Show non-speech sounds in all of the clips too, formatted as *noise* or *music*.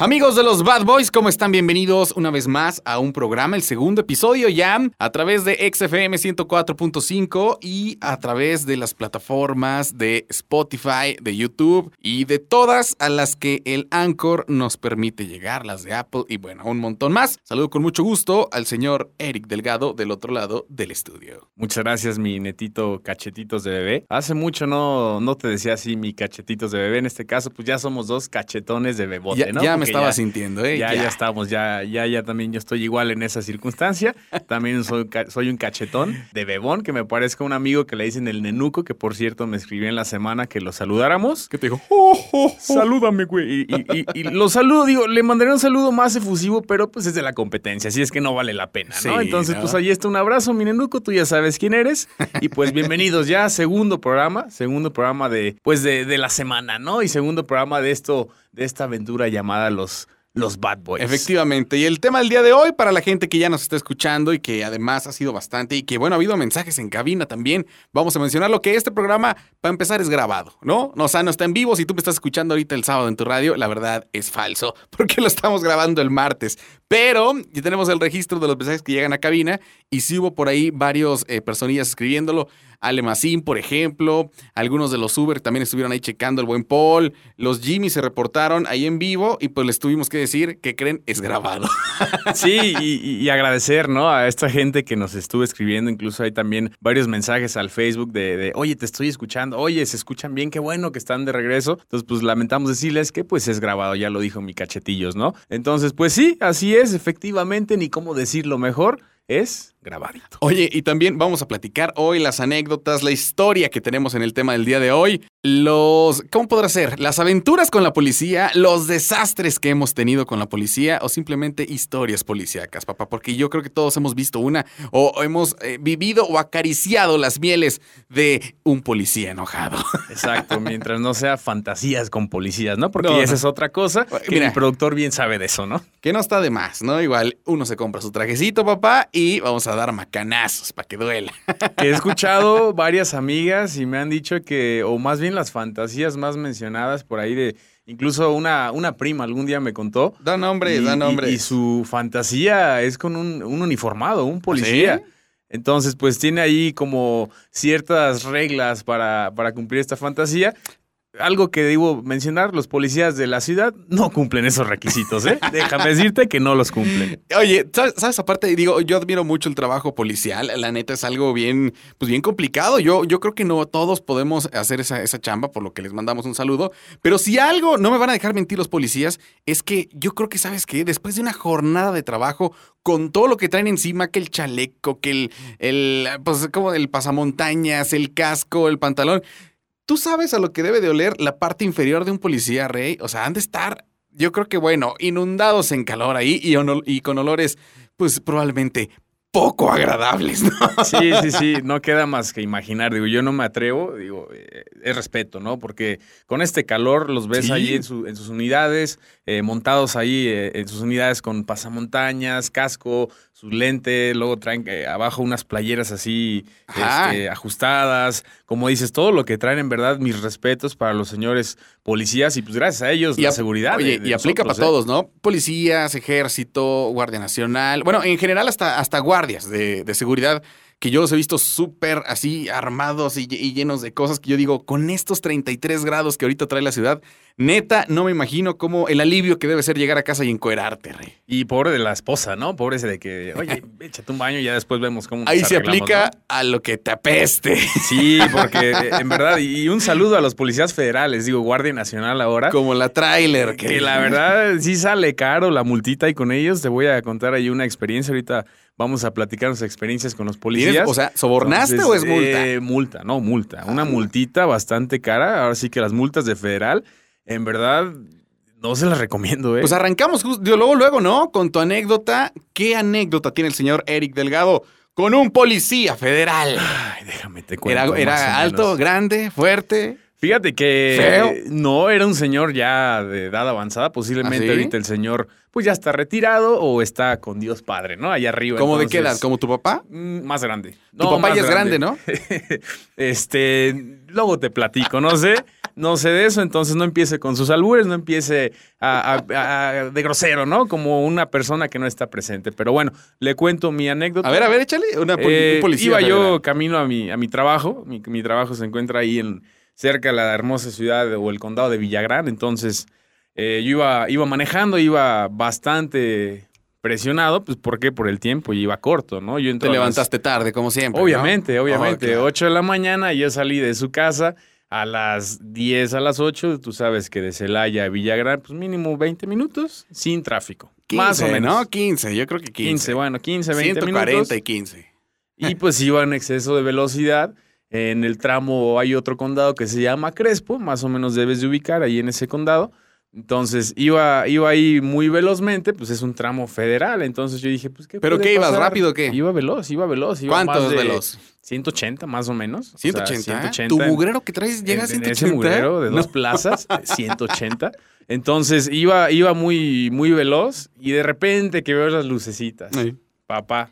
Amigos de los Bad Boys, ¿cómo están? Bienvenidos una vez más a un programa, el segundo episodio ya, a través de XFM 104.5 y a través de las plataformas de Spotify, de YouTube y de todas a las que el Anchor nos permite llegar, las de Apple y bueno, un montón más. Saludo con mucho gusto al señor Eric Delgado del otro lado del estudio. Muchas gracias, mi netito cachetitos de bebé. Hace mucho no, no te decía así mi cachetitos de bebé. En este caso, pues ya somos dos cachetones de bebote, Ya, ¿no? ya me estaba ya- sintiendo, ¿eh? Ya, ya, estamos, ya, ya, ya también yo estoy igual en esa circunstancia. También soy, soy un cachetón de bebón, que me parezca un amigo que le dicen el nenuco, que por cierto me escribió en la semana que lo saludáramos. ¿Qué te digo? Oh, oh, oh. Salúdame, güey. Y, y- y- y lo saludo, digo, le mandaré un saludo más efusivo, pero pues es de la competencia, así es que no vale la pena, ¿no? Sí, Entonces, ¿no? pues ahí está un abrazo, mi nenuco, tú ya sabes quién eres. Y pues bienvenidos ya, segundo programa, segundo programa de, pues de, de la semana, ¿no? Y segundo programa de esto, de esta aventura llamada los, los Bad Boys. Efectivamente. Y el tema del día de hoy, para la gente que ya nos está escuchando y que además ha sido bastante y que, bueno, ha habido mensajes en cabina también, vamos a mencionar lo que este programa, para empezar, es grabado, ¿no? O sea, no está en vivo. Si tú me estás escuchando ahorita el sábado en tu radio, la verdad es falso, *laughs* porque lo estamos grabando el martes. Pero ya tenemos el registro de los mensajes que llegan a cabina y sí hubo por ahí varios eh, personillas escribiéndolo. Ale Macín, por ejemplo, algunos de los Uber también estuvieron ahí checando el buen Paul, los Jimmy se reportaron ahí en vivo y pues les tuvimos que decir que creen es grabado. *laughs* Sí, y agradecer, ¿no? A esta gente que nos estuvo escribiendo. Incluso hay también varios mensajes al Facebook de, de, oye, te estoy escuchando. Oye, se escuchan bien, qué bueno que están de regreso. Entonces, pues lamentamos decirles que pues es grabado, ya lo dijo mi cachetillos, ¿no? Entonces, pues sí, así es, efectivamente, ni cómo decirlo mejor, es grabadito. Oye, y también vamos a platicar hoy las anécdotas, la historia que tenemos en el tema del día de hoy, los, ¿cómo podrá ser? Las aventuras con la policía, los desastres que hemos tenido con la policía o simplemente historias policíacas, papá, porque yo creo que todos hemos visto una o hemos eh, vivido o acariciado las mieles de un policía enojado. *laughs* Exacto, mientras no sea fantasías con policías, ¿no? Porque No, esa no. es otra cosa que Mira. el productor bien sabe de eso, ¿no? Que no está de más, ¿no? Igual uno se compra su trajecito, papá, y vamos a dar macanazos para que duela. *laughs* Que he escuchado varias amigas y me han dicho que, o más bien las fantasías más mencionadas por ahí de, incluso una, una prima algún día me contó. Da nombres, y, da y- nombres. y su fantasía es con un, un uniformado, un policía. ¿Sí? Entonces, pues tiene ahí como ciertas reglas para, para cumplir esta fantasía. Algo que debo mencionar, los policías de la ciudad no cumplen esos requisitos, ¿eh? *laughs* Déjame decirte que no los cumplen. Oye, ¿sabes, sabes? Aparte, digo, yo admiro mucho el trabajo policial. La neta es algo bien, pues bien complicado. Yo, yo creo que no todos podemos hacer esa, esa chamba, por lo que les mandamos un saludo. Pero si algo, no me van a dejar mentir los policías, es que yo creo que, ¿sabes qué? Después de una jornada de trabajo, con todo lo que traen encima, que el chaleco, que el, el pues como el pasamontañas, el casco, el pantalón. ¿Tú sabes a lo que debe de oler la parte inferior de un policía, Rey? O sea, han de estar, yo creo que, bueno, inundados en calor ahí y, y con olores, pues probablemente poco agradables, ¿no? Sí, sí, sí, no queda más que imaginar. Digo, yo no me atrevo, digo, eh, es respeto, ¿no? Porque con este calor los ves Sí. ahí en, su- en sus unidades, eh, montados ahí eh, en sus unidades con pasamontañas, casco, sus lentes, luego traen abajo unas playeras así este, ajustadas. Como dices, todo lo que traen, en verdad, mis respetos para los señores policías y pues gracias a ellos la seguridad. Oye, de y aplica para todos, ¿no? Policías, ejército, Guardia Nacional. Bueno, en general hasta, hasta guardias de, de seguridad que yo los he visto súper así armados y, y llenos de cosas que yo digo, con estos 33 grados que ahorita trae la ciudad, neta, no me imagino cómo el alivio que debe ser llegar a casa y encuerarte, rey. Y pobre de la esposa, ¿no? Pobre ese de que, oye, *laughs* échate un baño y ya después vemos cómo nos Ahí se aplica ¿no? a lo que te apeste. Sí, porque en verdad, y un saludo a los policías federales, digo, Guardia Nacional ahora. Como la trailer. Que la *laughs* verdad sí sale caro la multita y con ellos te voy a contar ahí una experiencia. Ahorita vamos a platicar nuestras experiencias con los policías. ¿Tienes- O sea, ¿sobornaste Entonces, o es multa? eh, multa, no, multa. Una multita bastante cara. Ahora sí que las multas de federal, en verdad, no se las recomiendo, ¿eh? Pues arrancamos justo, luego, luego, ¿no? Con tu anécdota. ¿Qué anécdota tiene el señor Eric Delgado con un policía federal? Ay, déjame te cuento. Era, alto, grande, fuerte. Fíjate que Feo. no era un señor ya de edad avanzada, posiblemente ¿Ah, sí? ahorita el señor pues ya está retirado o está con Dios Padre, ¿no? Allá arriba. ¿Cómo de qué edad? entonces, ¿Como tu papá? mm, Más grande. Tu papá ya es grande, ¿no? *laughs* este, luego te platico, no sé. no sé de eso, entonces no empiece con sus albures, no empiece a, a- a- de grosero, ¿no? Como una persona que no está presente. Pero bueno, le cuento mi anécdota. A ver, a ver, échale. Una Eh, un policía. iba yo camino a mi, a mi trabajo. Mi, mi trabajo se encuentra ahí en cerca de la hermosa ciudad o el condado de Villagrán. Entonces, eh, yo iba, iba manejando, iba bastante presionado. Pues, ¿por qué? Por el tiempo y iba corto, ¿no? Yo Te las- levantaste tarde, como siempre. ¿no? Obviamente, obviamente. Oh, claro. 8 de la mañana, yo salí de su casa a las 10 a las 8. Tú sabes que de Celaya a Villagrán, pues mínimo 20 minutos sin tráfico. 15, más o menos. ¿no? 15, yo creo que 15. 15, bueno, 15, 20 140 minutos. y 15. Y pues iba en exceso de velocidad. En el tramo hay otro condado que se llama Crespo, más o menos debes de ubicar ahí en ese condado. Entonces iba, iba ahí muy velozmente, pues es un tramo federal. Entonces yo dije, pues qué ¿Pero qué ibas, pasar? rápido o qué? Iba veloz, iba veloz. Iba ¿Cuánto más es de veloz? 180 más o menos. O sea, 180. ¿eh? 180 ¿Tu mugrero que traes llega a en- en 180? ese mugrero de dos No. plazas, *laughs* 180. Entonces iba, iba muy, muy veloz y de repente que veo las lucecitas. Ay. Papá.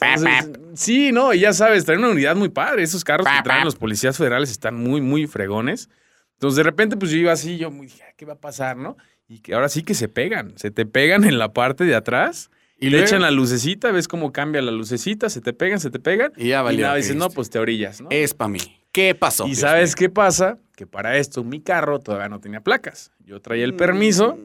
Entonces, sí, no, y ya sabes, traen una unidad muy padre. Esos carros que traen los policías federales están muy, muy fregones. Entonces, de repente, pues yo iba así, yo dije, "Ah, ¿qué va a pasar, no? Y que ahora sí que se pegan, se te pegan en la parte de atrás y le echan la lucecita, ves cómo cambia la lucecita, se te pegan, se te pegan. Y ya valió. y nada, ¿qué dices, no, pues te orillas, ¿no? Es para mí. ¿Qué pasó? Y Dios ¿sabes mío? qué pasa? Que para esto mi carro todavía no tenía placas. Yo traía el permiso.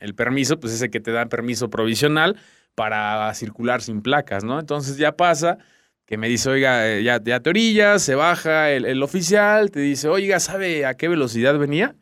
El permiso, pues ese que te da permiso provisional para circular sin placas, ¿no? Entonces ya pasa que me dice, oiga, eh, ya, ya te orillas, se baja el, el oficial, te dice, oiga, ¿sabe a qué velocidad venía?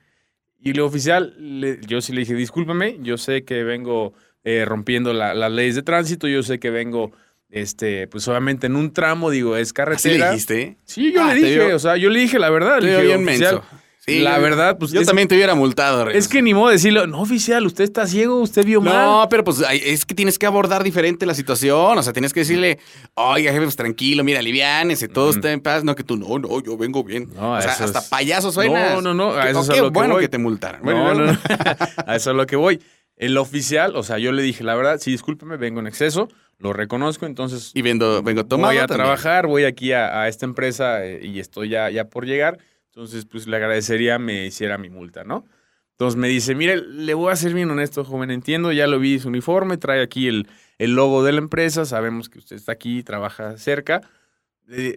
Y el oficial, le- yo sí le dije, discúlpeme, yo sé que vengo eh, rompiendo la- las leyes de tránsito, yo sé que vengo, este, pues obviamente en un tramo, digo, es ¿Así carretera. le dijiste? Sí, yo Ah, le dije, o sea, yo le dije la verdad. Te le dije, bien "Oficial, menso. Sí, la verdad, pues Yo es, también te hubiera multado, Reyes. es que ni modo decirle, no, oficial, usted está ciego, usted vio mal. No, pero pues es que tienes que abordar diferente la situación. O sea, tienes que decirle, oiga, jefe, pues tranquilo, mira, aliviánese, todo Ujú. está en paz. No, que tú, no, no, yo vengo bien. No, o sea, hasta payaso suenas. No, no, no, a eso es a lo que bueno voy. que te multaran. No, Bueno, no, no. *laughs* a eso es lo que voy. El oficial, o sea, yo le dije, la verdad, sí, discúlpeme, vengo en exceso, lo reconozco, entonces Y vengo, vengo tomado voy a también. trabajar, voy aquí a, a esta empresa eh, y estoy ya, ya por llegar. Entonces, pues le agradecería me hiciera mi multa, ¿no? Entonces me dice, mire, le voy a ser bien honesto, joven, entiendo, ya lo vi su uniforme, trae aquí el, el logo de la empresa, sabemos que usted está aquí, trabaja cerca.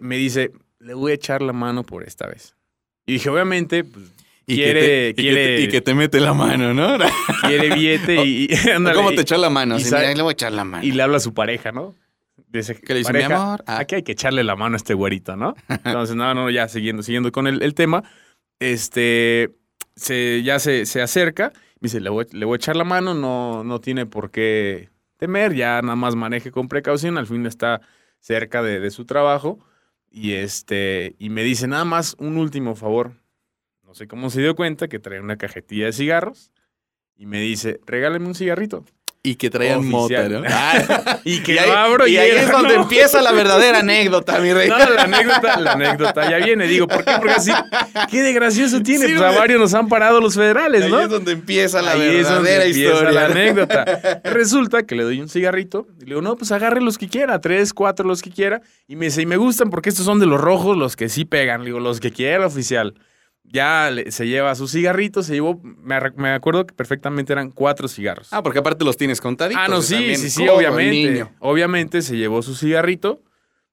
Me dice, le voy a echar la mano por esta vez. Y dije, obviamente, pues, Y quiere, que te, y que te- y que te mete la mano, ¿no? *laughs* quiere billete y, y- *laughs* ándale, ¿Cómo te echó la mano? y mira, le voy a echar la mano. y le habla a su pareja, ¿no? Dice, ¿Qué le dice, mi "Pareja, amor? Ah. Aquí hay que echarle la mano a este güerito, ¿no? *laughs* Entonces, no, no, ya siguiendo, siguiendo con el, el tema, este, se, ya se, se acerca, me dice, le voy, le voy a echar la mano, no, no tiene por qué temer, ya nada más maneje con precaución, al fin está cerca de, de su trabajo, y este, y me dice, nada más un último favor, no sé cómo se dio cuenta que trae una cajetilla de cigarros, y me dice, regáleme un cigarrito. Y que traían mota, Oficial. ¿no? *laughs* Ah, Y que y ahí, lo abro y, y ahí era, es donde ¿no? empieza la verdadera anécdota, mi rey. No, la anécdota, la anécdota ya viene. Digo, ¿por qué? Porque así, qué de gracioso tiene. Sí, pues a varios nos han parado los federales, Ahí ¿no? es donde empieza la Ahí es donde verdadera empieza historia. la anécdota. *laughs* Resulta que le doy un cigarrito y le digo, no, pues agarre los que quiera, tres, cuatro, los que quiera. Y me dice, y me gustan porque estos son de los rojos, los que sí pegan. Le digo, los que quiera, oficial. Ya le- se lleva sus cigarritos, se llevó, me, acuerdo que perfectamente eran cuatro cigarros. Ah, porque aparte los tienes contaditos. Ah, no, sí, también sí, sí, obviamente. niño. Obviamente se llevó su cigarrito.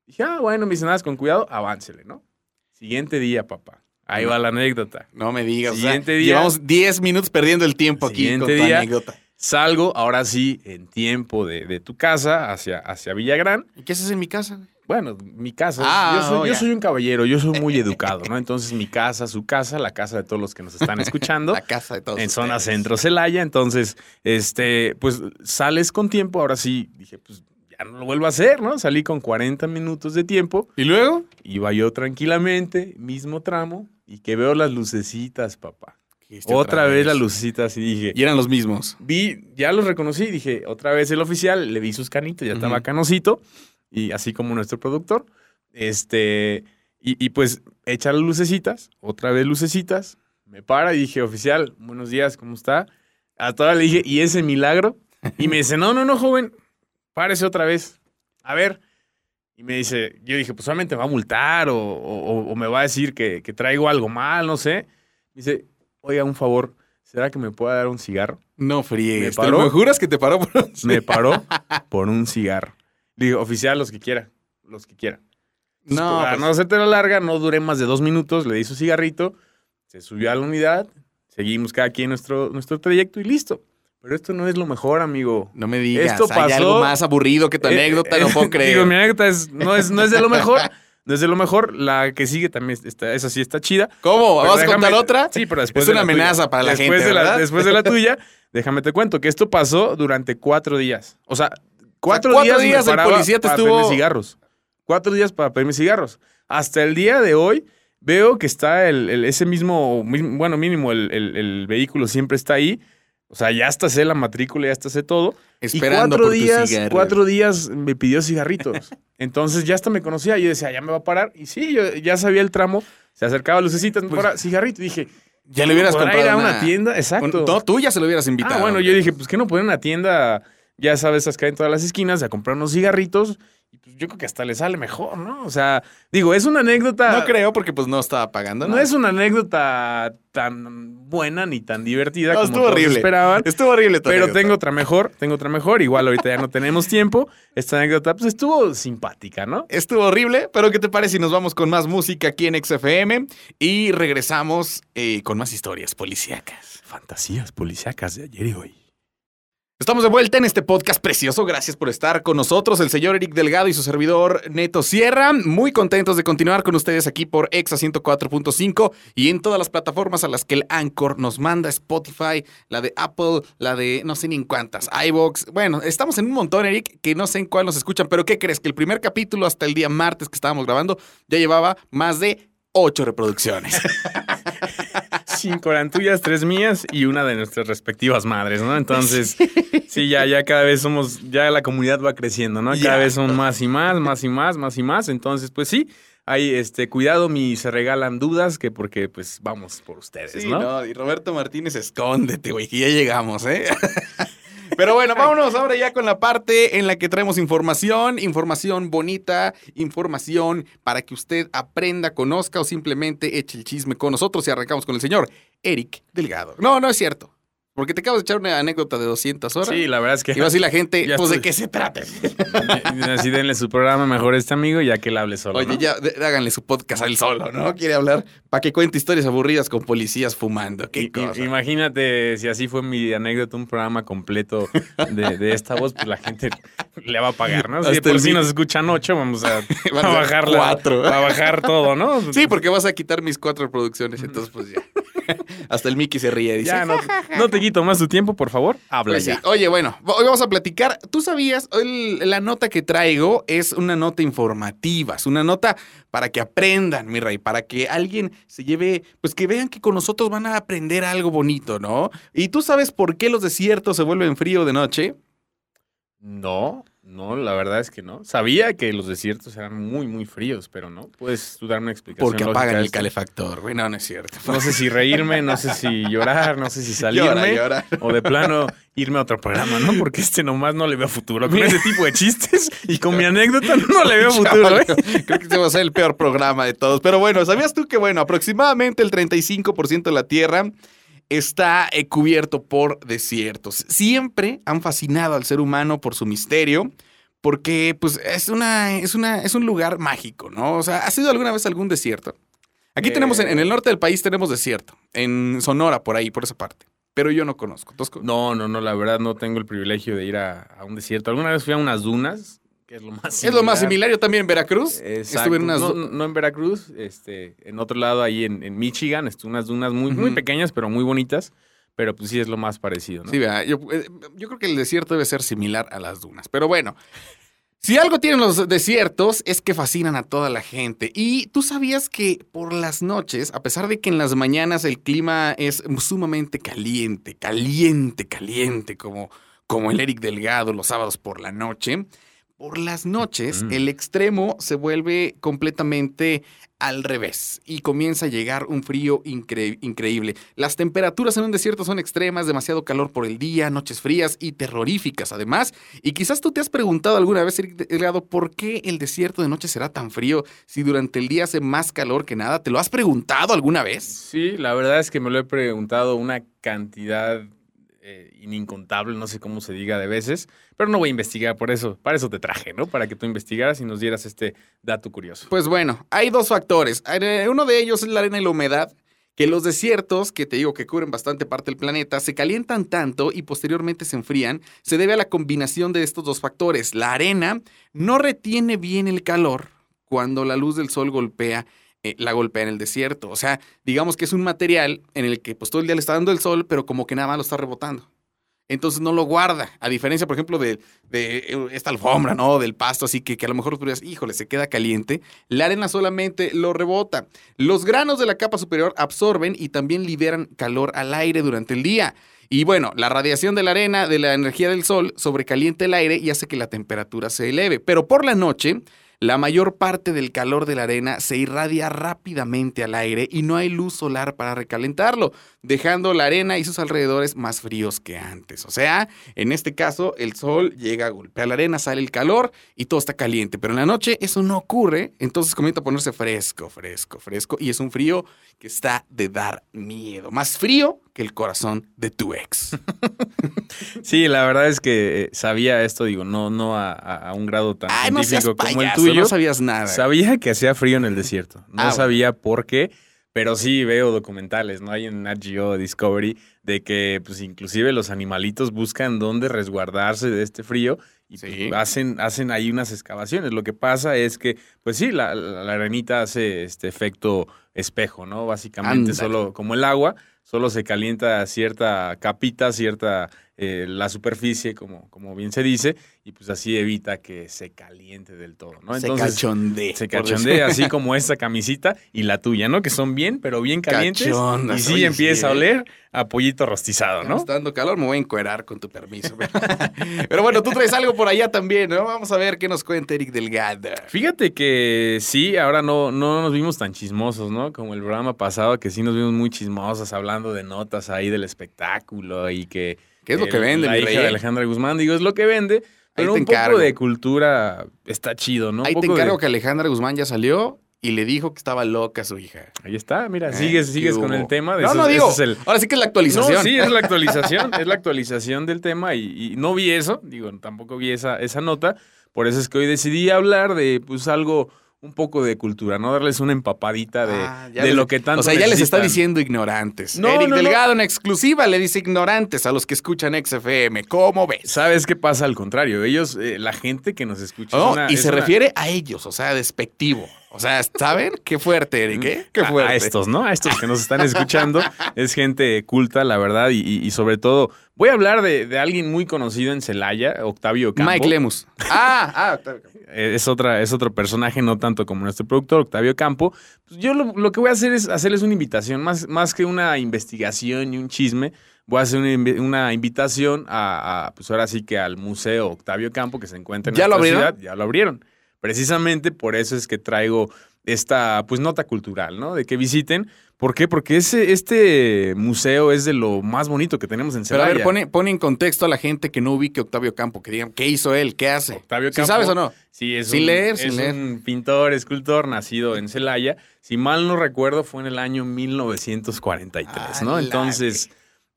Dije, ah, bueno, me dice nada, con cuidado, aváncele, ¿no? Siguiente día, papá. Ahí va la anécdota. No me digas. o sea, Siguiente día. Llevamos 10 minutos perdiendo el tiempo aquí Siguiente con tu día. anécdota. Salgo, ahora sí, en tiempo de, de tu casa hacia, hacia Villagrán. ¿Y qué haces en mi casa? Bueno, mi casa. Ah, yo, soy, oh, yo soy un caballero, yo soy muy educado, ¿no? Entonces, mi casa, su casa, la casa de todos los que nos están escuchando. *laughs* La casa de todos en zona centro Celaya. Entonces, este, pues sales con tiempo. Ahora sí, dije, pues ya no lo vuelvo a hacer, ¿no? Salí con 40 minutos de tiempo. ¿Y luego? Iba yo tranquilamente, mismo tramo, y que veo las lucecitas, papá. Otra vez las lucecitas y dije, Y eran los mismos. vi, ya los reconocí, dije, otra vez el oficial, le vi sus canitos, ya estaba Ujú. Y así como nuestro productor, este, y, y pues echa las lucecitas, otra vez lucecitas, me para y dije, oficial, buenos días, ¿cómo está? A toda le dije, ¿y ese milagro? Y me dice, no, no, no, joven, párese otra vez, a ver. Y me dice, yo dije, pues solamente me va a multar o, o- o me va a decir que, que traigo algo mal, no sé. Me dice, oiga, un favor, ¿será que me pueda dar un cigarro? No friegues. ¿Me ¿Te paró? lo juras que te paró por un- Me paró por un cigarro. Digo, oficial, los que quiera, los que quiera. Entonces, No, para pues- no hacerte la larga, no duré más de dos minutos, le di su cigarrito, se subió a la unidad, seguimos cada quien nuestro, nuestro trayecto y listo. Pero esto no es lo mejor, amigo. No me digas. Esto Hay algo pasó- más aburrido que tu Eh, anécdota, eh, no puedo *laughs* creer. Digo, mi anécdota es- no, es, no es de lo mejor. No es de lo mejor. La que sigue también está, esa sí está chida. ¿Cómo? Pero ¿Vas a contar otra? Sí, pero después Es de una tuya. amenaza para la después gente, de la- ¿verdad? después de la *laughs* tuya, déjame te cuento que esto pasó durante cuatro días. O sea, cuatro, cuatro días, el policía te para estuvo- pedirme cigarros. Cuatro días para pedirme cigarros. Hasta el día de hoy veo que está el, el- ese mismo, mi- bueno, mínimo el, el- el vehículo siempre está ahí. O sea, ya hasta sé la matrícula, ya hasta sé todo. Esperando y cuatro por tu días, cigarro. cuatro días me pidió cigarritos. *laughs* Entonces ya hasta me conocía. Yo decía, ya me va a parar. Y sí, yo ya sabía el tramo. Se acercaba a lucecitas, me Pues- cigarrito. Y dije, Ya le hubieras ¿podrá comprado ir a una, una tienda? Exacto. No, tú ya se lo hubieras invitado. ah, bueno, yo dije, pues que no poner una tienda, ya sabes, esas que hay en todas las esquinas, a comprar unos cigarritos. Y pues yo creo que hasta le sale mejor, ¿no? O sea, digo, es una anécdota. No creo porque pues no estaba pagando. No nada. es una anécdota tan buena ni tan divertida No, como estuvo todos horrible. esperaban. Estuvo horrible Pero anécdota. tengo otra mejor, tengo otra mejor. Igual ahorita ya no tenemos tiempo. Esta anécdota pues estuvo simpática, ¿no? Estuvo horrible, pero ¿qué te parece si nos vamos con más música aquí en XFM y regresamos eh, con más historias policíacas? Fantasías policíacas de ayer y hoy. Estamos de vuelta en este podcast precioso. Gracias por estar con nosotros, el señor Eric Delgado y su servidor Neto Sierra. Muy contentos de continuar con ustedes aquí por Exa 104.5 y en todas las plataformas a las que el Anchor nos manda, Spotify, la de Apple, la de no sé ni en cuántas, iBox. Bueno, estamos en un montón, Eric, que no sé en cuál nos escuchan, pero ¿qué crees? Que el primer capítulo hasta el día martes que estábamos grabando ya llevaba más de ocho reproducciones. *laughs* Cinco eran tuyas, tres mías y una de nuestras respectivas madres, ¿no? Entonces, sí, ya, ya cada vez somos, ya la comunidad va creciendo, ¿no? Cada Ya. vez son más y más, más y más, más y más. Entonces, pues sí, hay este cuidado, mi se regalan dudas, que porque pues vamos por ustedes, Sí, ¿no? no, y Roberto Martínez, escóndete, güey, que ya llegamos, ¿eh? *laughs* Pero bueno, vámonos ahora ya con la parte en la que traemos información, información bonita, información para que usted aprenda, conozca o simplemente eche el chisme con nosotros y arrancamos con el señor Eric Delgado. No, no es cierto, porque te acabas de echar una anécdota de 200 horas. Sí, la verdad es que Y va a decir la gente, *laughs* pues, ¿de qué se trata? *laughs* así denle su programa mejor a este amigo ya que él hable solo. Oye, ¿no? ya, de- háganle su podcast a él solo, ¿no? Quiere hablar para que cuente historias aburridas con policías fumando. Qué cosa. Imagínate si así fue mi anécdota, un programa completo de, de esta voz, pues la gente le va a pagar, ¿no? Si Hasta por el si nos escuchan ocho, vamos a, *laughs* a a bajar la- cuatro. a bajar todo, ¿no? Sí, porque vas a quitar mis cuatro reproducciones, entonces pues ya. Hasta el Mickey se ríe, dice. Ya, no, no te quito más tu tiempo, por favor. Habla Pues sí. ya. Oye, bueno, hoy vamos a platicar. ¿Tú sabías? Hoy la nota que traigo es una nota informativa, es una nota para que aprendan, mi rey, para que alguien se lleve, pues que vean que con nosotros van a aprender algo bonito, ¿no? ¿Y tú sabes por qué los desiertos se vuelven frío de noche? No, no, la verdad es que no. Sabía que los desiertos eran muy, muy fríos, pero no. ¿Puedes tú darme una explicación? Porque apagan el calefactor, güey. No, no es cierto. No sé si *laughs* reírme, no sé si llorar, no sé si *laughs* salirme. Llora, llora. O de plano irme a otro programa, ¿no? Porque este nomás no le veo futuro. Con ese tipo de chistes y con mi anécdota no le veo *laughs* futuro, ¿eh? Creo que este va a ser el peor programa de todos. Pero bueno, ¿sabías tú que, bueno, aproximadamente el 35% de la Tierra está eh, cubierto por desiertos? Siempre han fascinado al ser humano por su misterio. Porque, pues, es una, es una, es un lugar mágico, ¿no? O sea, ¿has ido alguna vez algún desierto? Aquí tenemos, en, el norte del país tenemos desierto. En Sonora, por ahí, por esa parte. Pero yo no conozco. ¿Tú has con- No, no, no, la verdad no tengo el privilegio de ir a, a un desierto. Alguna vez fui a unas dunas, que es lo más Es lo más similar. Yo también en Veracruz. Exacto. Estuve en unas... no, no en Veracruz, este, en otro lado ahí en, en Michigan, estuve unas dunas muy, muy pequeñas, pero muy bonitas. Pero pues sí es lo más parecido, ¿no? Sí, vea, yo, eh, yo creo que el desierto debe ser similar a las dunas. Pero bueno, si algo tienen los desiertos es que fascinan a toda la gente. Y tú sabías que por las noches, a pesar de que en las mañanas el clima es sumamente caliente, caliente, caliente, como, como el Eric Delgado los sábados por la noche, Por las noches, mm. el extremo se vuelve completamente al revés y comienza a llegar un frío increíble. Las temperaturas en un desierto son extremas, demasiado calor por el día, noches frías y terroríficas además. Y quizás tú te has preguntado alguna vez, Delgado, ¿por qué el desierto de noche será tan frío si durante el día hace más calor que nada? ¿Te lo has preguntado alguna vez? Sí, la verdad es que me lo he preguntado una cantidad eh, no sé cómo se diga de veces, pero no voy a investigar por eso, para eso te traje, ¿no? Para que tú investigaras y nos dieras este dato curioso. Pues bueno, hay dos factores. Eh, uno de ellos es la arena y la humedad, que los desiertos, que te digo que cubren bastante parte del planeta, se calientan tanto y posteriormente se enfrían, se debe a la combinación de estos dos factores. La arena no retiene bien el calor cuando la luz del sol golpea eh, la golpea en el desierto. O sea, digamos que es un material en el que pues todo el día le está dando el sol, pero como que nada más lo está rebotando. Entonces no lo guarda. A diferencia, por ejemplo, de, de esta alfombra, ¿no? Del pasto, así que, a lo mejor podrías, híjole, se queda caliente. La arena solamente lo rebota. Los granos de la capa superior absorben y también liberan calor al aire durante el día. Y bueno, la radiación de la arena, de la energía del sol, sobrecalienta el aire y hace que la temperatura se eleve. Pero por la noche, la mayor parte del calor de la arena se irradia rápidamente al aire y no hay luz solar para recalentarlo, dejando la arena y sus alrededores más fríos que antes. O sea, en este caso, el sol llega, a golpear la arena, sale el calor y todo está caliente. Pero en la noche eso no ocurre, entonces comienza a ponerse fresco, fresco, fresco y es un frío que está de dar miedo. Más frío que el corazón de tu ex. *laughs* sí, la verdad es que eh, sabía esto, digo, no, no a, un grado tan científico como el tuyo. No sabías nada. Sabía que hacía frío en el desierto. No ah, sabía por qué, pero sí veo documentales, ¿no? Hay en Nat Geo Discovery de que, pues, inclusive los animalitos buscan dónde resguardarse de este frío y pues, hacen, hacen ahí unas excavaciones. Lo que pasa es que, pues sí, la, la, arenita hace este efecto espejo, ¿no? Básicamente solo como el agua solo se calienta cierta capita, cierta eh, la superficie, como, como bien se dice, y pues así evita que se caliente del todo, ¿no? Entonces, se cachondee. Se cachondee, así como esta camisita y la tuya, ¿no? Que son bien, pero bien calientes. y sí empieza a oler a pollito rostizado, ¿no? está dando calor, me voy a encuerar con tu permiso. *laughs* pero bueno, tú traes algo por allá también, ¿no? Vamos a ver qué nos cuenta Eric Delgado. Fíjate que sí, ahora no, no nos vimos tan chismosos, ¿no? Como el programa pasado, que sí nos vimos muy chismosos hablando de notas ahí del espectáculo y que... ¿Qué es lo que vende, la hija de Alejandra Guzmán, digo, es lo que vende. Pero un poco de cultura está chido, ¿no? Ahí te encargo que Alejandra Guzmán ya salió y le dijo que estaba loca su hija. Ahí está, mira, eh, sigues, sigues con el tema. De no, no digo. ahora sí que es la actualización. No, sí, es la actualización, *laughs* es la actualización del tema y, no vi eso, digo, tampoco vi esa, esa nota. Por eso es que hoy decidí hablar de pues algo un poco de cultura, ¿no? Darles una empapadita de, ah, de lo que tanto. O sea, ya les está diciendo ignorantes. No, Eric Delgado en exclusiva le dice ignorantes a los que escuchan XFM. ¿Cómo ves? ¿Sabes qué pasa al contrario? Ellos, eh, la gente que nos escucha. y se refiere a ellos, o sea, despectivo. O sea, ¿saben? Qué fuerte, Eric, ¿eh? Qué fuerte. A, estos, ¿no? A estos que nos están *laughs* escuchando. es gente culta, la verdad, y, sobre todo, voy a hablar de, alguien muy conocido en Celaya, Octavio Campo. Mike Lemus. Ah, *laughs* ah, Octavio Campo. Eh, es, otra, es otro personaje, no tanto como nuestro productor, Octavio Campo. Pues yo lo, que voy a hacer es hacerles una invitación, más, más que una investigación y un chisme, voy a hacer una, invitación a, pues ahora sí que al Museo Octavio Campo que se encuentra en ¿Ya lo ciudad. Ya lo abrieron. Precisamente por eso es que traigo esta pues nota cultural, ¿no? De que visiten. ¿Por qué? Porque ese, este museo es de lo más bonito que tenemos en Celaya. Pero a ver, pone, en contexto a la gente que no ubique Octavio Campo, que digan, ¿qué hizo él? ¿Qué hace? Octavio Campo. sabes o no? Sí, es, un, leer, es un pintor, escultor nacido en Celaya. Si mal no recuerdo, fue en el año 1943, ¿no? Entonces...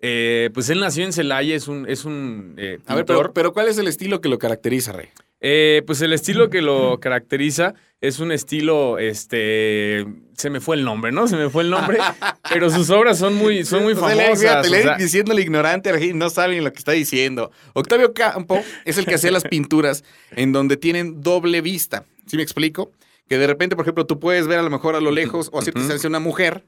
Eh, pues él nació en Celaya, es un, es un eh, A ver, pero, pero ¿cuál es el estilo que lo caracteriza, Rey? Eh, pues el estilo que lo caracteriza es un estilo, este, se me fue el nombre, ¿no? Se me fue el nombre, *laughs* pero sus obras son muy, son muy famosas. Fíjate, diciendo el ignorante, no saben lo que está diciendo. Octavio Campo es el que hacía las pinturas en donde tienen doble vista. ¿Sí me explico? Que de repente, por ejemplo, tú puedes ver a lo mejor a lo lejos o a cierta distancia una mujer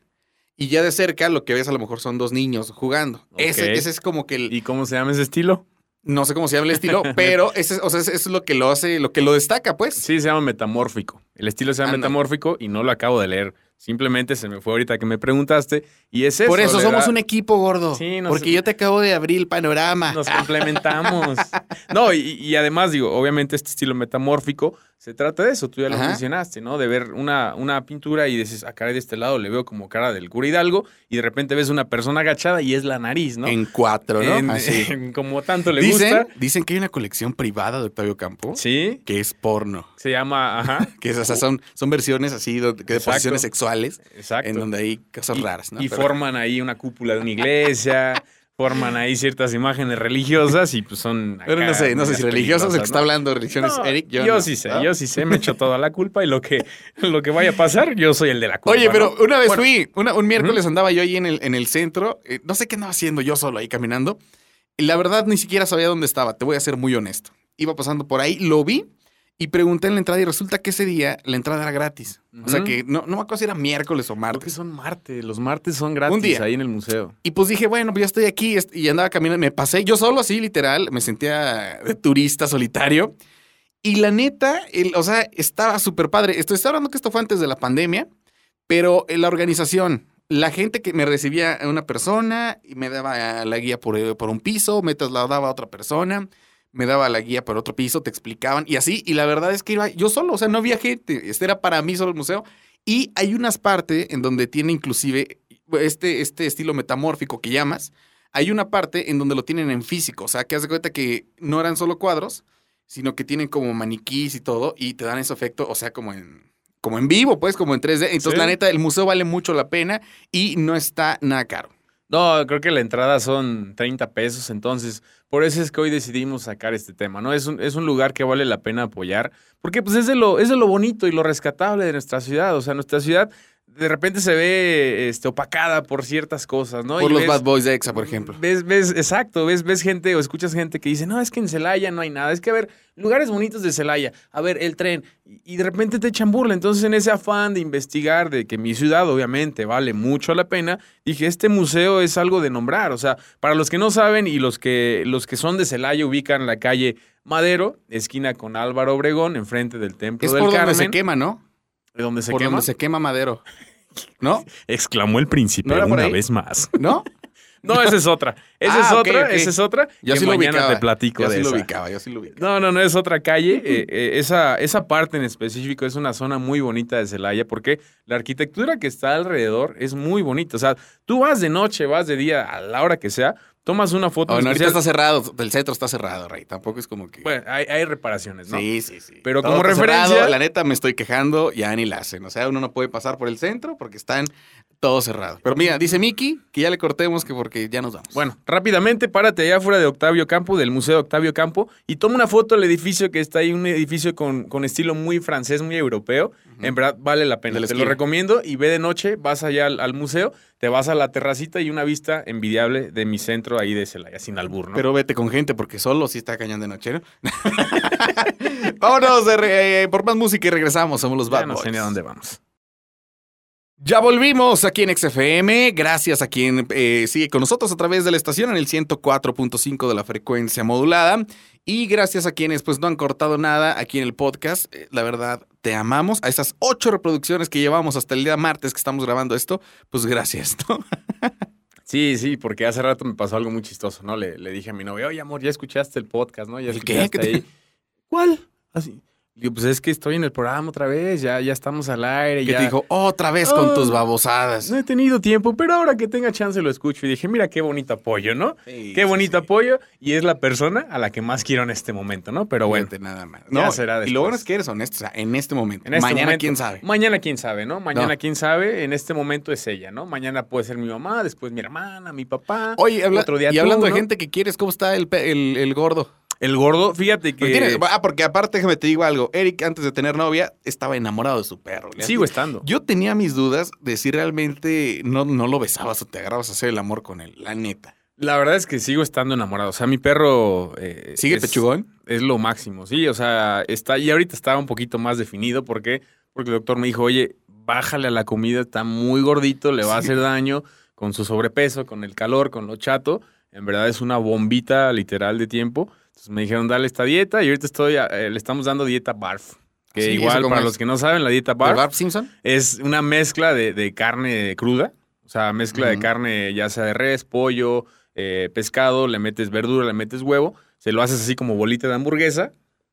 y ya de cerca lo que ves a lo mejor son dos niños jugando. Ese, ese es como que el... ¿Y cómo se llama ese estilo? No sé cómo se llama el estilo, *laughs* pero ese, o sea, eso es lo que lo hace, lo que lo destaca, pues. Sí, se llama metamórfico. El estilo se llama metamórfico y no lo acabo de leer. Simplemente se me fue ahorita que me preguntaste y es eso. Por eso somos un equipo gordo. Sí, porque yo te acabo de abrir el panorama. Nos complementamos. *laughs* no, y, y además, digo, obviamente este estilo metamórfico se trata de eso, tú ya lo Ajá. mencionaste, ¿no? De ver una, una pintura y dices, a cara de este lado le veo como cara del cura Hidalgo, y de repente ves una persona agachada y es la nariz, ¿no? En cuatro, ¿no? En- Así. *laughs* en como tanto le Dicen, gusta. dicen que hay una colección privada de Octavio Campo Sí, que es porno. se llama, ajá, *laughs* Que es- o sea, son, son versiones así de, de posiciones sexuales exacto. en donde hay cosas y, raras, ¿no? y Pero- forman ahí una cúpula de una iglesia, forman ahí ciertas imágenes religiosas y pues son... *laughs* Pero no sé, no sé si religiosos, el que está hablando de religiones, No, Eric. Yo, no, sí sé, ¿no? yo sí sé, me echo toda la culpa y lo que, *laughs* lo que vaya a pasar, yo soy el de la culpa. Oye, pero una vez Bueno, fui, una- un miércoles andaba yo ahí en el, en el centro, eh, no sé qué andaba haciendo yo solo ahí caminando, y la verdad ni siquiera sabía dónde estaba, te voy a ser muy honesto. Iba pasando por ahí, lo vi y pregunté en la entrada y resulta que ese día la entrada era gratis. O sea que no, no me acuerdo si era miércoles o Creo que martes. son martes, los martes son gratis día. ahí en el museo. Y pues dije, bueno, pues ya estoy aquí y andaba caminando, me pasé yo solo así, literal, me sentía de turista solitario. Y la neta, el, o sea, estaba súper padre. Estoy estoy hablando que esto fue antes de la pandemia, pero en la organización, la gente que me recibía a una persona y me daba la guía por, por un piso, me trasladaba a otra persona, me daba la guía por otro piso, te explicaban y así. Y la verdad es que iba yo solo, o sea, no había gente. Este era para mí solo el museo. Y hay unas partes en donde tiene inclusive este, este estilo metamórfico que llamas. Hay una parte en donde lo tienen en físico, o sea, que haz de cuenta que no eran solo cuadros, sino que tienen como maniquís y todo, y te dan ese efecto, o sea, como en, como en vivo, pues, como en 3D. Entonces, Sí. la neta, el museo vale mucho la pena y no está nada caro. No, creo que la entrada son 30 pesos, entonces por eso es que hoy decidimos sacar este tema, ¿no? Es un, es un lugar que vale la pena apoyar, porque pues es de, lo, es de lo bonito y lo rescatable de nuestra ciudad, o sea, nuestra ciudad de repente se ve este, opacada por ciertas cosas, ¿no? Por Y los ves- Bad Boys de EXA, por ejemplo. Ves, ves, exacto, ves, ves gente o escuchas gente que dice, no, es que en Celaya no hay nada. Es que, a ver, lugares bonitos de Celaya, a ver, el tren, y de repente te echan burla. Entonces, en ese afán de investigar, de que mi ciudad obviamente vale mucho la pena, dije, este museo es algo de nombrar. O sea, para los que no saben y los que, los que son de Celaya ubican la calle Madero, esquina con Álvaro Obregón, enfrente del Templo Es del por donde Carmen. se quema, ¿no? ¿Donde se por quema? donde se quema madero. ¿No? *laughs* Exclamó el príncipe ¿No era por una ahí? vez más. *laughs* ¿No? No, esa es otra. Esa Ah, es ok, otra, esa es otra. Yo que sí lo mañana ubicaba. te platico yo de sí lo esa. ubicaba, yo sí lo ubicaba. No, no, no es otra calle. eh, eh, esa, esa parte en específico es una zona muy bonita de Celaya porque la arquitectura que está alrededor es muy bonita. O sea, tú vas de noche, vas de día, a la hora que sea, tomas una foto. en Bueno, ahorita está cerrado, el centro está cerrado, Rey. Tampoco es como que... Bueno, hay, hay reparaciones, ¿no? Sí, sí, sí. Pero Todo como referencia- cerrado, la neta me estoy quejando, ya ni la hacen. O sea, uno no puede pasar por el centro porque están todos cerrados. Pero mira, dice Miki que ya le cortemos que porque ya nos vamos. Bueno, rápidamente, párate allá afuera de Octavio Campo, del Museo Octavio Campo, y toma una foto del edificio que está ahí, un edificio con, con estilo muy francés, muy europeo. En verdad, vale la pena. Te lo recomiendo y ve de noche, vas allá al, al museo, te vas a la terracita y una vista envidiable de mi centro ahí de Celaya, sin albur, ¿no? Pero vete con gente porque solo sí está cañón de noche, ¿no? *laughs* Vámonos eh, por más música y regresamos. Somos los ya Bad no sé ni a dónde vamos. Ya volvimos aquí en XFM. Gracias a quien eh, sigue con nosotros a través de la estación en el 104.5 de la frecuencia modulada. Y gracias a quienes pues no han cortado nada aquí en el podcast. Eh, la verdad, te amamos. A esas ocho reproducciones que llevamos hasta el día martes que estamos grabando esto, pues gracias, ¿no? *laughs* Sí, sí, porque hace rato me pasó algo muy chistoso, ¿no? Le, le dije a mi novia, oye, amor, ya escuchaste el podcast, ¿no? Ya ¿El qué? escuchaste ¿Qué ahí. *laughs* ¿Cuál? Así. Digo, pues es que estoy en el programa otra vez, ya, ya estamos al aire, Que ya. te dijo, otra vez con Ah, tus babosadas. No he tenido tiempo, pero ahora que tenga chance lo escucho. Y dije, mira qué bonito apoyo, ¿no? Sí, Qué bonito sí. apoyo. Y es la persona a la que más quiero en este momento, ¿no? Pero bueno. Fíjate nada más. ya No, será y lo después. bueno es que eres honesto, o sea, en este momento. En este Mañana, momento- quién sabe. Mañana quién sabe, ¿no? Mañana No. quién sabe. En este momento es ella, ¿no? Mañana puede ser mi mamá, después mi hermana, mi papá. Oye, habla- otro día y tú, hablando de ¿no? gente que quieres, ¿cómo está el, el, el gordo? El gordo, fíjate que. Tiene- ah, porque aparte, déjame te digo algo. Eric, antes de tener novia, estaba enamorado de su perro. Le- Sigo estando. Yo tenía mis dudas de si realmente no, no lo besabas o te agarrabas a hacer el amor con él, la neta. La verdad es que sigo estando enamorado. O sea, mi perro. eh, ¿Sigue es- pechugón? Es lo máximo, sí. O sea, está. Y ahorita estaba un poquito más definido. ¿Por qué? Porque el doctor me dijo, oye, bájale a la comida, está muy gordito, le va a hacer daño con su sobrepeso, con el calor, con lo chato. En verdad es una bombita literal de tiempo. Entonces me dijeron, dale esta dieta y ahorita estoy, eh, le estamos dando dieta BARF. Que Sí, ¿eso igual, para es? los que no saben, la dieta ¿De BARF Barb Simpson? es una mezcla de, de carne cruda. O sea, mezcla de carne ya sea de res, pollo, eh, pescado, le metes verdura, le metes huevo. se lo haces así como bolita de hamburguesa,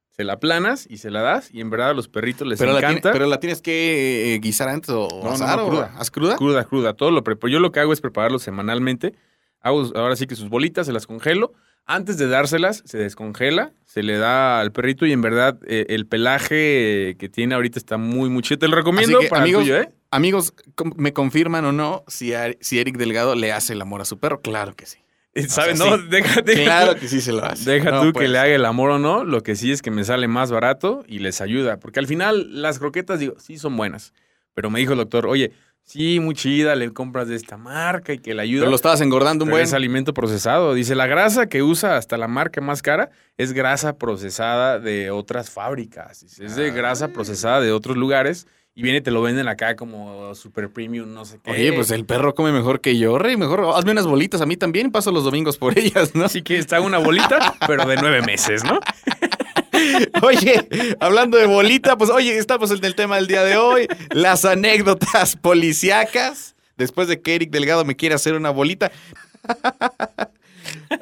se la planas y se la das y en verdad a los perritos les Pero la, tiene- encanta. pero la tienes que eh, guisar antes o no, asar no, o- cruda. ¿Haz cruda? Cruda, cruda, todo lo preparo. Yo lo que hago es prepararlo semanalmente. Hago ahora sí que sus bolitas se las congelo. Antes de dárselas, se descongela, se le da al perrito y en verdad eh, el pelaje que tiene ahorita está muy, muy chido. Te lo recomiendo Así que, para amigos, el tuyo, ¿eh? Amigos, ¿me confirman o no si, si Eric Delgado le hace el amor a su perro? Claro que sí. ¿Sabes? sea, no, sí. deja Claro que sí se lo hace. deja No, tú pues. que le haga el amor o no. Lo que sí es que me sale más barato y les ayuda. Porque al final las croquetas, digo, sí son buenas. Pero me dijo el doctor, oye, sí, muy chida, le compras de esta marca y que le ayuda. Pero lo estabas engordando un buen. es alimento procesado. Dice, la grasa que usa hasta la marca más cara es grasa procesada de otras fábricas. Dice, es de grasa Ah. procesada de otros lugares y viene y te lo venden acá como super premium, no sé qué. Oye, pues el perro come mejor que yo, Rey. Mejor hazme unas bolitas a mí también y paso los domingos por *laughs* ellas, ¿no? Así que está una bolita, pero de nueve meses, ¿no? *laughs* *laughs* Oye, hablando de bolita, pues oye, estamos en el tema del día de hoy, las anécdotas policíacas. Después de que Eric Delgado me quiera hacer una bolita. *laughs*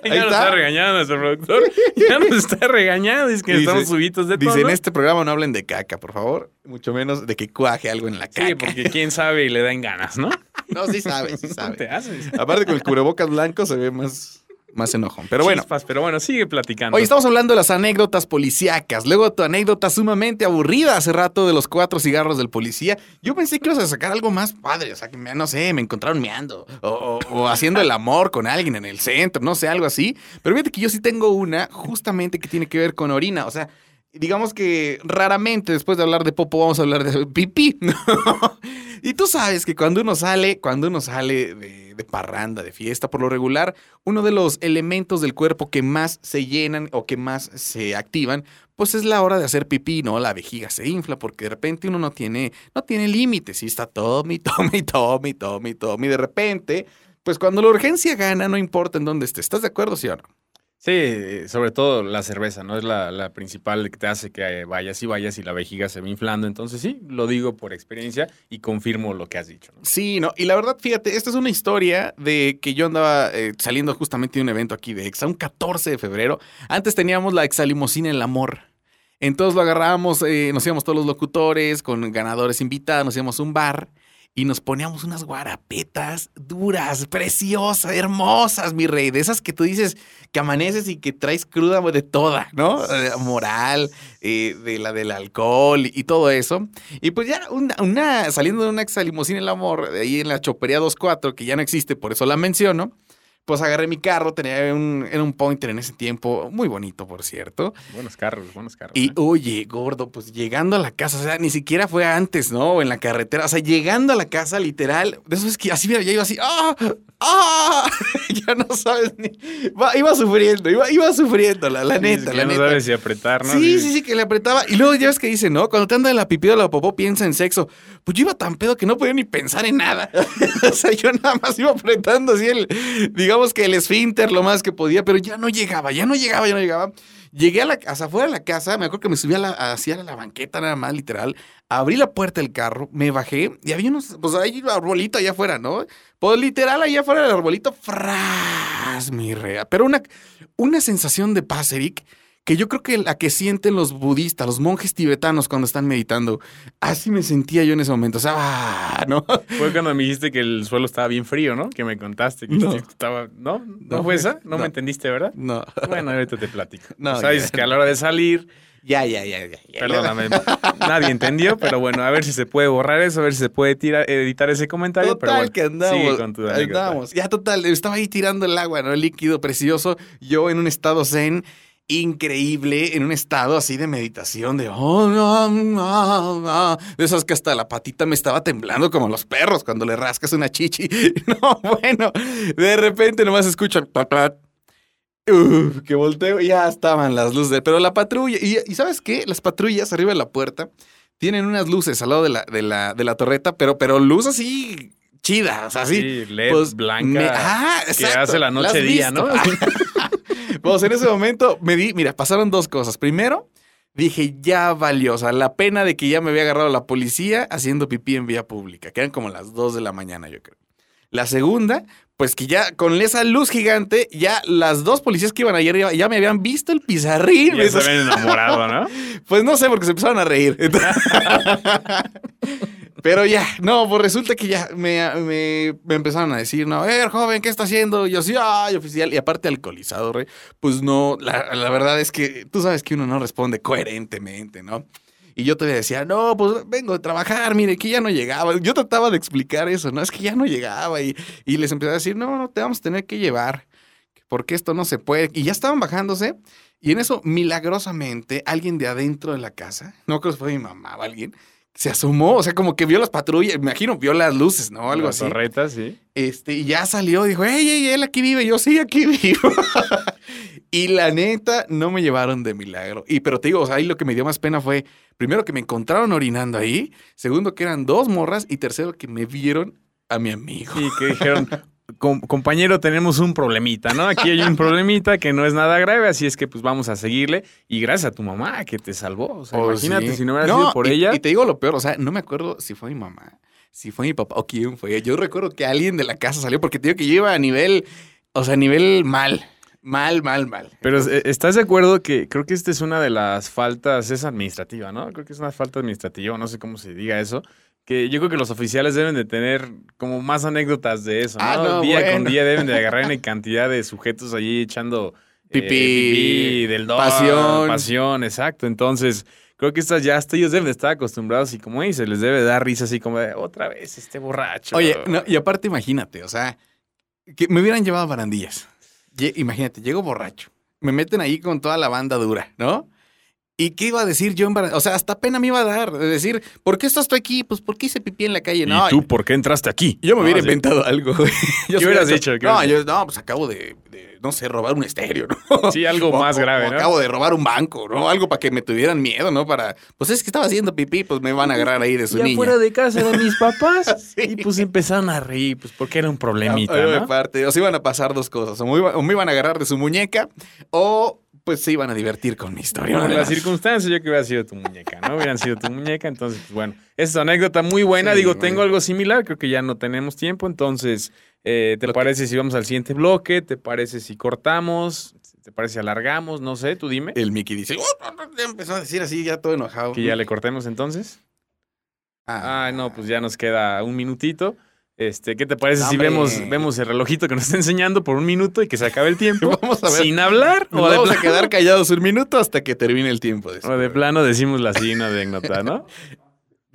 ya nos está. regañando nuestro productor. Ya nos está regañando. Es que Dice- estamos subitos de todo. Dice, en este programa no hablen de caca, por favor. Mucho menos de que cuaje algo en la caca. Sí, porque quién sabe y le dan ganas, ¿no? *laughs* No, sí sabe, sí ¿Cómo sabe. te haces? Aparte con el cubrebocas blanco se ve más, más enojón. Pero bueno. Chispas, pero bueno, sigue platicando. Hoy estamos hablando de las anécdotas policíacas. Luego tu anécdota sumamente aburrida hace rato de los cuatro cigarros del policía. Yo pensé que ibas a sacar algo más padre. O sea, que me- no sé, me encontraron meando. O, o- o haciendo el amor con alguien en el centro, no sé, algo así. Pero fíjate que yo sí tengo una justamente que tiene que ver con orina. O sea, digamos que raramente después de hablar de popo vamos a hablar de pipí. *laughs* y tú sabes que cuando uno sale, cuando uno sale de, de parranda, de fiesta, por lo regular, uno de los elementos del cuerpo que más se llenan o que más se activan, pues es la hora de hacer pipí, ¿no? La vejiga se infla porque de repente uno no tiene, no tiene límites y está tome, *laughs* tome, tome, tome, tome. Y de repente, pues cuando la urgencia gana, no importa en dónde estés. ¿Estás de acuerdo, sí o no? Sí, sobre todo la cerveza, ¿no? Es la, la principal que te hace que vayas y vayas y la vejiga se va inflando. Entonces sí, lo digo por experiencia y confirmo lo que has dicho. ¿no? Sí, no, y la verdad, fíjate, esta es una historia de que yo andaba eh, saliendo justamente de un evento aquí de Exa, un 14 de febrero. Antes teníamos la exalimosina El Amor. Entonces lo agarrábamos, eh, nos íbamos todos los locutores con ganadores invitados, nos íbamos a un bar y nos poníamos unas guarapetas duras, preciosas, hermosas, mi rey, de esas que tú dices que amaneces y que traes cruda de toda, ¿no? Moral, eh, de la del alcohol y todo eso. Y pues ya una, saliendo de una exalimosina el amor, ahí en la chopería 24, que ya no existe, por eso la menciono, pues agarré mi carro, tenía un, era un pointer en ese tiempo, muy bonito, por cierto. Buenos carros, buenos carros. Y ¿eh? oye, gordo, pues llegando a la casa, o sea, ni siquiera fue antes, ¿no? O en la carretera, o sea, llegando a la casa, literal, de eso es que así, mira, ya iba así, ¡ah! ¡ah! *laughs* ya no sabes ni. va- iba sufriendo, iba, iba sufriendo, la, la neta, la ya neta. no sabes si apretar, ¿no? Sí, sí, sí, que le apretaba. Y luego ya ves que dice, ¿no? Cuando te anda en la pipí o la popó, piensa en sexo. Pues yo iba tan pedo que no podía ni pensar en nada. *laughs* o sea, yo nada más iba apretando así el, digamos que el esfínter lo más que podía, pero ya no llegaba, ya no llegaba, ya no llegaba. Llegué a la casa, afuera de la casa, me acuerdo que me subí a la, hacia la banqueta nada más, literal. Abrí la puerta del carro, me bajé y había unos, pues ahí un arbolito allá afuera, ¿no? Pues literal allá afuera del arbolito, fras, mi rea. Pero una, una sensación de paz, Eric, que yo creo que la que sienten los budistas, los monjes tibetanos cuando están meditando. Así me sentía yo en ese momento. O sea, ah, ¿no? *laughs* Fue cuando me dijiste que el suelo estaba bien frío, ¿no? Que me contaste que No. *laughs* estaba. ¿No? ¿No, No, fue esa? *laughs* ¿No, no. me entendiste, verdad? No. Bueno, ahorita te platico. No, dices que a la hora de salir, Ya, ya, ya, ya. ya. perdóname, nadie entendió, pero bueno, a ver si se puede borrar eso, a ver si se puede tirar, editar ese comentario. pero Total bueno, que andamos. con tu andamos. Ya total, estaba ahí tirando el agua, ¿no? El líquido precioso. Yo en un estado zen increíble, en un estado así de meditación, de oh, no, no, no. de esas que hasta la patita me estaba temblando como los perros cuando le rascas una chichi. *laughs* No, bueno, de repente nomás escucho. Uf, que volteo ya estaban las luces. Pero la patrulla, y, y ¿sabes qué? Las patrullas arriba de la puerta tienen unas luces al lado de la, de la, de la torreta, pero, pero luz así chida, o sea, así. Sí, LED pues, blanca. me- ah, que hace la noche día, visto. ¿no? *laughs* *laughs* pues en ese momento me di, mira, pasaron dos cosas. Primero, dije, ya valió, o sea, la pena de que ya me había agarrado la policía haciendo pipí en vía pública, que eran como las 2 de la mañana, yo creo. La segunda, pues que ya con esa luz gigante, ya las dos policías que iban ayer ya, ya me habían visto el pizarrín. Ya se habían enamorado, ¿no? *laughs* Pues no sé, porque se empezaron a reír. *laughs* *laughs* Pero ya, no, pues resulta que ya me, me, empezaron a decir, no, ver, joven, ¿qué está haciendo? Y yo sí, ay, oficial. Y aparte alcoholizado, rey. Pues no, la, verdad es que tú sabes que uno no responde coherentemente, ¿no? Y yo todavía decía, no, pues vengo de trabajar, mire, que ya no llegaba. Yo trataba de explicar eso, ¿no? Es que ya no llegaba. Y, y les empecé a decir, no, no, te vamos a tener que llevar, porque esto no se puede. Y ya estaban bajándose. Y en eso, milagrosamente, alguien de adentro de la casa, no creo que fue mi mamá o alguien, se asomó, o sea, como que vio las patrullas, imagino, vio las luces, ¿no? Algo Las así. torretas, sí. Este, y ya salió, dijo, ey, ey, él aquí vive, yo sí, aquí vivo. *laughs* y la neta, no me llevaron de milagro. Y pero te digo, o sea, ahí lo que me dio más pena fue, primero que me encontraron orinando ahí, segundo que eran dos morras, y tercero que me vieron a mi amigo. Y que dijeron, *laughs* "Com- compañero, tenemos un problemita, ¿no? Aquí hay un *laughs* problemita que no es nada grave, así es que pues vamos a seguirle. Y gracias a tu mamá que te salvó. O sea, Oh, imagínate sí. si no hubiera No, sido por y- ella. Y te digo lo peor, o sea, no me acuerdo si fue mi mamá, si fue mi papá o quién fue. Yo recuerdo que alguien de la casa salió porque te digo que yo iba a nivel, o sea, a nivel mal. Mal, mal, mal. Pero eh, ¿estás de acuerdo que creo que esta es una de las faltas, es administrativa, ¿no? Creo que es una falta administrativa, no sé cómo se diga eso. Que yo creo que los oficiales deben de tener como más anécdotas de eso, ¿no? Ah, no, día con día deben de agarrar una *laughs* cantidad de sujetos allí echando eh, Pipí, del dog, pasión. pasión, exacto. Entonces, creo que estas ya hasta ellos deben de estar acostumbrados y como dice, les debe dar risa así como de otra vez este borracho. Oye, no, y aparte imagínate, o sea, que me hubieran llevado barandillas. Imagínate, llego borracho. Me meten ahí con toda la banda dura, ¿no? ¿Y qué iba a decir yo? O sea, hasta pena me iba a dar. De decir, ¿por qué estás tú aquí? Pues, ¿por qué hice pipí en la calle? ¿Y No, tú por qué entraste aquí? Yo me hubiera sí. inventado algo. güey. *laughs* Yo ¿Qué hubieras hubiera dicho? ¿Qué No, yo, no, pues acabo de, de, no sé, robar un estéreo, ¿no? *laughs* Sí, algo *laughs* O- más o- grave, o ¿no? Acabo de robar un banco, ¿no? Algo para que me tuvieran miedo, ¿no? Para, pues es que estaba haciendo pipí, pues me van a agarrar ahí de su ya niña. fuera de casa de mis papás. Sí. Y pues empezaron a reír, pues porque era un problemita, Ay, ¿no? aparte, o se iban a pasar dos cosas. O me, iba- o me iban a agarrar de su muñeca, o pues se iban a divertir con mi historia. Por ¿no? las *laughs* circunstancias, yo que hubiera sido tu muñeca, ¿no? Hubieran sido tu muñeca, entonces, pues bueno. Esa es una anécdota muy buena. Sí, Digo, tengo algo similar, creo que ya no tenemos tiempo, entonces, eh, ¿te Lo que- parece si vamos al siguiente bloque? ¿Te parece si cortamos? ¿Te parece si alargamos? No sé, tú dime. El Mickey dice, "Oh, no, no", ya empezó a decir así, ya todo enojado. Que ya le cortemos entonces. Ah, Ay, no, pues ya nos queda un minutito. Este, ¿qué te parece si vemos, vemos el relojito que nos está enseñando por un minuto y que se acabe el tiempo? *laughs* Vamos a ver. Sin hablar. O vamos a quedar callados un minuto hasta que termine el tiempo. de o de plano decimos la siguiente anécdota, ¿no?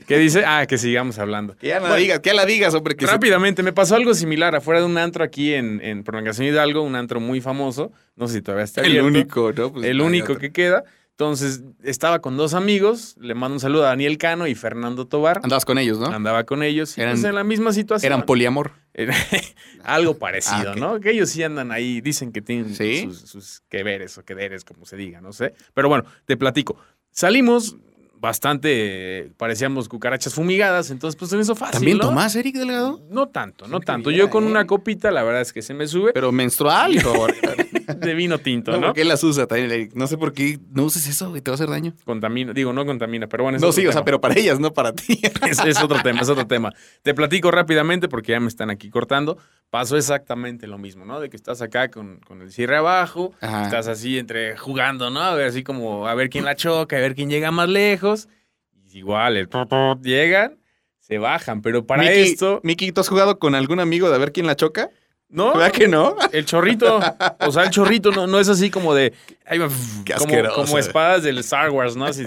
¿Qué dice? Ah, que sigamos hablando. Que ya la Bueno. digas, que ya la digas, hombre. Que se- Rápidamente, me pasó algo similar afuera de un antro aquí en, en Prolongación Hidalgo, un antro muy famoso. No sé si todavía está el abierto. único, ¿no? Pues, el único otro. que queda. Entonces, estaba con dos amigos. Le mando un saludo a Daniel Cano y Fernando Tobar. Andabas con ellos, ¿no? Andaba con ellos. y Eran- pues en la misma situación. Eran poliamor. *laughs* Algo parecido, Ah. ¿no? Que ellos sí andan ahí, dicen que tienen ¿Sí? sus, sus que veres o quederes, como se diga, no sé. Pero bueno, te platico. Salimos bastante, parecíamos cucarachas fumigadas, entonces pues en eso fácil, ¿También ¿no? tomás, Eric Delgado? No tanto, no tanto. Yo con una copita, la verdad es que se me sube Pero menstrual, por favor. *laughs* de vino tinto, No, ¿no? ¿Por qué las usa también, Eric? No sé por qué no uses eso, güey, te va a hacer daño. Contamina, digo, no contamina, pero bueno. es No, otro sí, o sea, pero para ellas, no para ti. *laughs* es, es otro tema, es otro tema. Te platico rápidamente porque ya me están aquí cortando. Pasó exactamente lo mismo, ¿no? De que estás acá con, con el cierre abajo, Ajá. estás así entre jugando, ¿no? A ver, así como a ver quién la choca, a ver quién llega más lejos. Igual, el llegan, se bajan, pero para esto, Miki, ¿tú has jugado con algún amigo de a ver quién la choca? ¿no? ¿Verdad que no? El chorrito, o sea, el chorrito no, no es así como de, Qué como, asqueroso. como espadas del Star Wars, ¿no? Así,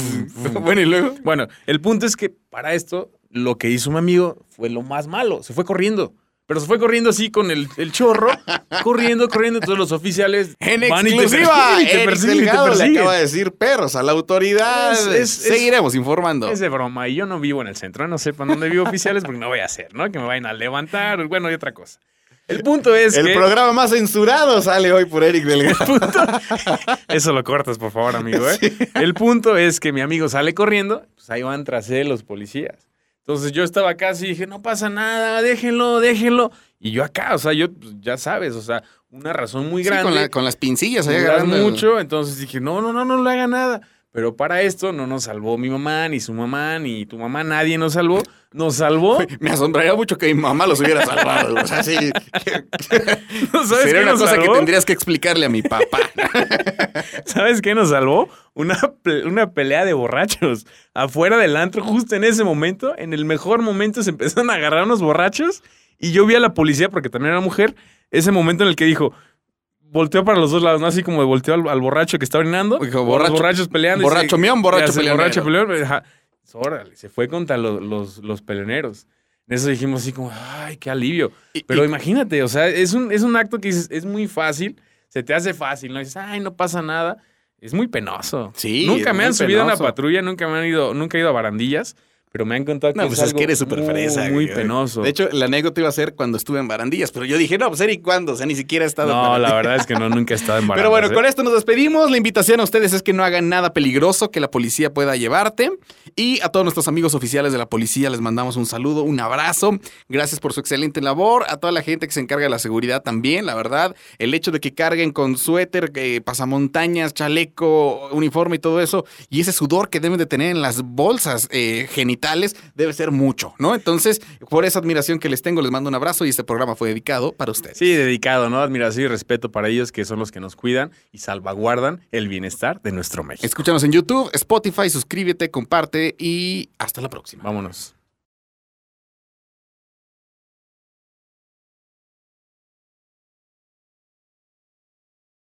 *laughs* bueno, y luego. Bueno, el punto es que para esto, lo que hizo mi amigo fue lo más malo. Se fue corriendo. Pero se fue corriendo así con el, el chorro, *laughs* corriendo, corriendo. Todos los oficiales En van exclusiva, persiguen, y te persiguen, y te Delgado le persiguen. acaba de decir perros a la autoridad. Es- es- Seguiremos informando. Es de broma. Y yo no vivo en el centro. No sepan dónde vivo oficiales porque no voy a hacer, ¿no? Que me vayan a levantar. Bueno, y otra cosa. El punto es el que... programa más censurado sale hoy por Eric Delgado. *laughs* Eso lo cortas, por favor, amigo. ¿eh? El punto es que mi amigo sale corriendo, pues ahí van tras él los policías. Entonces yo estaba acá así y dije, no pasa nada, déjenlo, déjenlo. Y yo acá, o sea, yo, pues, ya sabes, o sea, una razón muy Sí, grande. con, la- con las pincillas ahí agarrando. mucho, entonces dije, no, no, no, no le haga nada. Pero para esto no nos salvó mi mamá, ni su mamá, ni tu mamá, nadie nos salvó. Nos salvó. *laughs* Me asombraría mucho que mi mamá los hubiera salvado. O sea, sí. *laughs* *laughs* ¿No ¿Sabes Sería una cosa que tendrías que explicarle a mi papá. ¿Sabes qué nos salvó? Una, una pelea de borrachos. Afuera del antro, justo en ese momento, en el mejor momento, se empezaron a agarrar unos borrachos. Y yo vi a la policía, porque también era mujer, ese momento en el que dijo. Volteó para los dos lados, ¿no? Así como volteó al, al borracho que está orinando. Dijo, borracho- los borrachos peleando. y borracho se- mión, borracho peleonero. borracho peleonero, ajá. Órale, se fue contra los, los, los peleoneros. En eso dijimos así como, ay, qué alivio. Y- Pero y- imagínate, o sea, es un, es un acto que dices, es muy fácil, se te hace fácil, ¿no? Dices, ay, no pasa nada. Es muy penoso. Sí, Nunca me han subido a una patrulla, nunca me han ido, nunca he ido a barandillas, pero me han contado que No, es, pues es que eres súper fresa. muy penoso. De hecho, la anécdota iba a ser cuando estuve en barandillas, pero yo dije, no, pues Eric, ¿cuándo? O sea, ni siquiera he estado en no, la barandillas. verdad es que no, nunca he estado en barandas. *laughs* Pero bueno, ¿eh? con esto nos despedimos. La invitación a ustedes es que no hagan nada peligroso que la policía pueda llevarte. Y a todos nuestros amigos oficiales de la policía les mandamos un saludo, un abrazo. Gracias por su excelente labor. A toda la gente que se encarga de la seguridad también, la verdad. El hecho de que carguen con suéter, eh, pasamontañas, chaleco, uniforme y todo eso, y ese sudor que deben de tener en las bolsas eh, genitales, debe ser mucho, ¿no? Entonces, por esa admiración que les tengo, les mando un abrazo y este programa fue dedicado para ustedes. Sí, dedicado, ¿no? Admiración y respeto para ellos que son los que nos cuidan y salvaguardan el bienestar de nuestro México. Escúchanos en YouTube, Spotify, suscríbete, comparte y hasta la próxima. Vámonos.